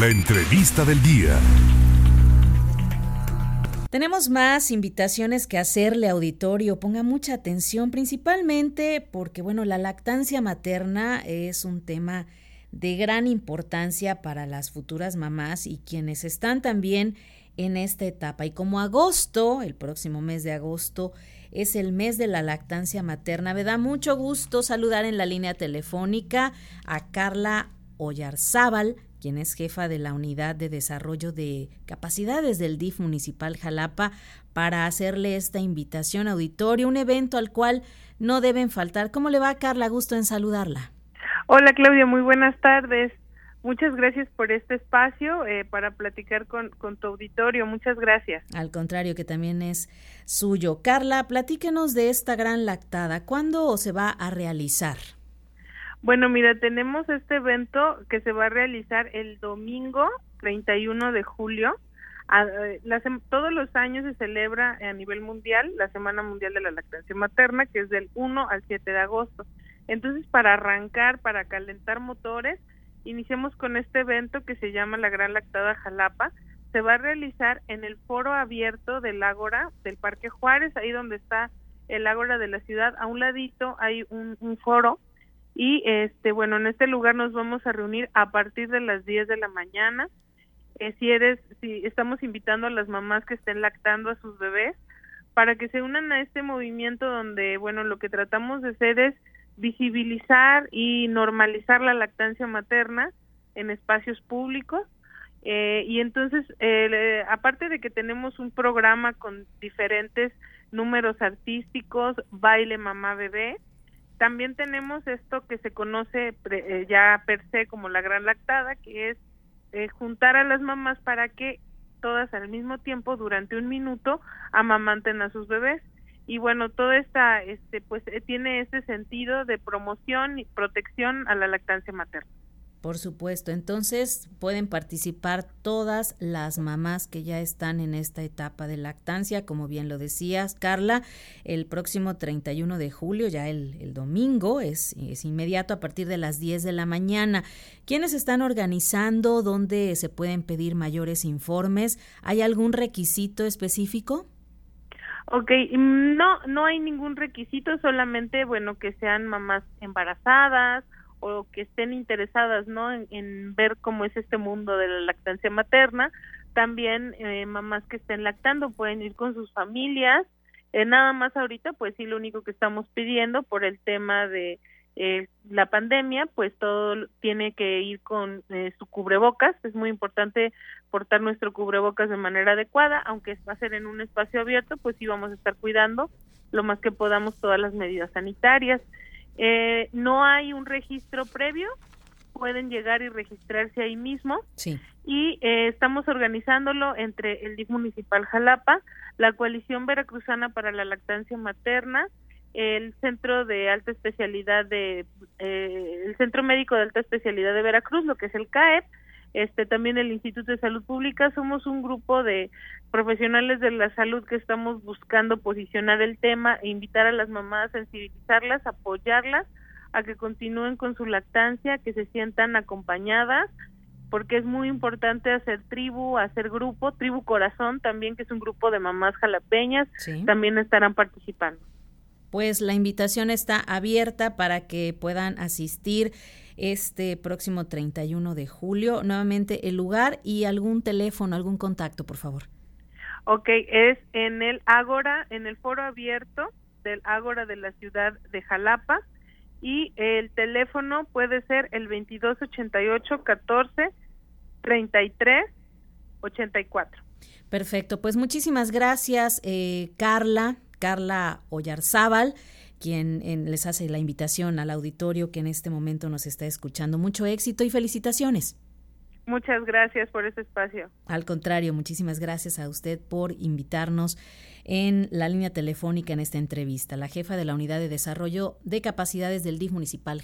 La entrevista del día. Tenemos más invitaciones que hacerle auditorio. Ponga mucha atención, principalmente porque, bueno, la lactancia materna es un tema de gran importancia para las futuras mamás y quienes están también en esta etapa. Y como agosto, el próximo mes de agosto, es el mes de la lactancia materna, me da mucho gusto saludar en la línea telefónica a Carla Ollarzábal, quien es jefa de la Unidad de Desarrollo de Capacidades del DIF Municipal Jalapa, para hacerle esta invitación auditorio, un evento al cual no deben faltar. ¿Cómo le va, Carla? Gusto en saludarla. Hola, Claudia, muy buenas tardes. Muchas gracias por este espacio eh, para platicar con, con, tu auditorio. Muchas gracias. Al contrario, que también es suyo. Carla, platíquenos de esta gran lactada. ¿Cuándo se va a realizar? Bueno, mira, tenemos este evento que se va a realizar el domingo 31 de julio. todos los años se celebra a nivel mundial la Semana Mundial de la Lactancia Materna, que es del 1 al 7 de agosto. Entonces, para arrancar, para calentar motores, iniciamos con este evento que se llama la Gran Lactada Jalapa. Se va a realizar en el foro abierto del Ágora del Parque Juárez, ahí donde está el Ágora de la ciudad. A un ladito hay un, un foro y este bueno en este lugar nos vamos a reunir a partir de las 10 de la mañana. Eh, si eres si estamos invitando a las mamás que estén lactando a sus bebés para que se unan a este movimiento donde bueno lo que tratamos de hacer es visibilizar y normalizar la lactancia materna en espacios públicos. Eh, y entonces eh, aparte de que tenemos un programa con diferentes números artísticos baile mamá bebé también tenemos esto que se conoce eh, ya per se como la gran lactada, que es eh, juntar a las mamás para que todas al mismo tiempo durante un minuto amamanten a sus bebés. Y bueno todo esta este pues eh, tiene ese sentido de promoción y protección a la lactancia materna por supuesto, entonces pueden participar todas las mamás que ya están en esta etapa de lactancia, como bien lo decías, Carla, el próximo 31 de julio, ya el, domingo, es, es, inmediato a partir de las 10 de la mañana. ¿Quiénes están organizando? ¿Dónde se pueden pedir mayores informes? ¿Hay algún requisito específico? Ok, no, no hay ningún requisito, solamente, bueno, que sean mamás embarazadas o que estén interesadas no en, ver cómo es este mundo de la lactancia materna también eh, mamás que estén lactando pueden ir con sus familias. Eh, nada más ahorita pues sí lo único que estamos pidiendo por el tema de eh, la pandemia pues todo tiene que ir con su cubrebocas. Es muy importante portar nuestro cubrebocas de manera adecuada aunque va a ser en un espacio abierto pues sí vamos a estar cuidando lo más que podamos todas las medidas sanitarias eh, no hay un registro previo, pueden llegar y registrarse ahí mismo. Sí. Y eh, estamos organizándolo entre el DIF Municipal Jalapa, la Coalición Veracruzana para la Lactancia Materna, el Centro de Alta Especialidad de, eh, el Centro Médico de Alta Especialidad de Veracruz, lo que es el CAEP, este también el Instituto de Salud Pública. Somos un grupo de profesionales de la salud que estamos buscando posicionar el tema e invitar a las mamás a sensibilizarlas, apoyarlas a que continúen con su lactancia, que se sientan acompañadas, porque es muy importante hacer tribu, hacer grupo, tribu corazón también, que es un grupo de mamás jalapeñas, también estarán participando. Pues la invitación está abierta para que puedan asistir este próximo 31 de julio. Nuevamente el lugar y algún teléfono, algún contacto, por favor. Ok, es en el Ágora, en el foro abierto del Ágora de la ciudad de Jalapa y el teléfono puede ser el 2288 14 33 84. Perfecto, pues muchísimas gracias, eh, Carla, Carla Ollarzábal quien les hace la invitación al auditorio que en este momento nos está escuchando. Mucho éxito y felicitaciones. Muchas gracias por este espacio. Al contrario, muchísimas gracias a usted por invitarnos en la línea telefónica en esta entrevista. La jefa de la Unidad de Desarrollo de Capacidades del DIF Municipal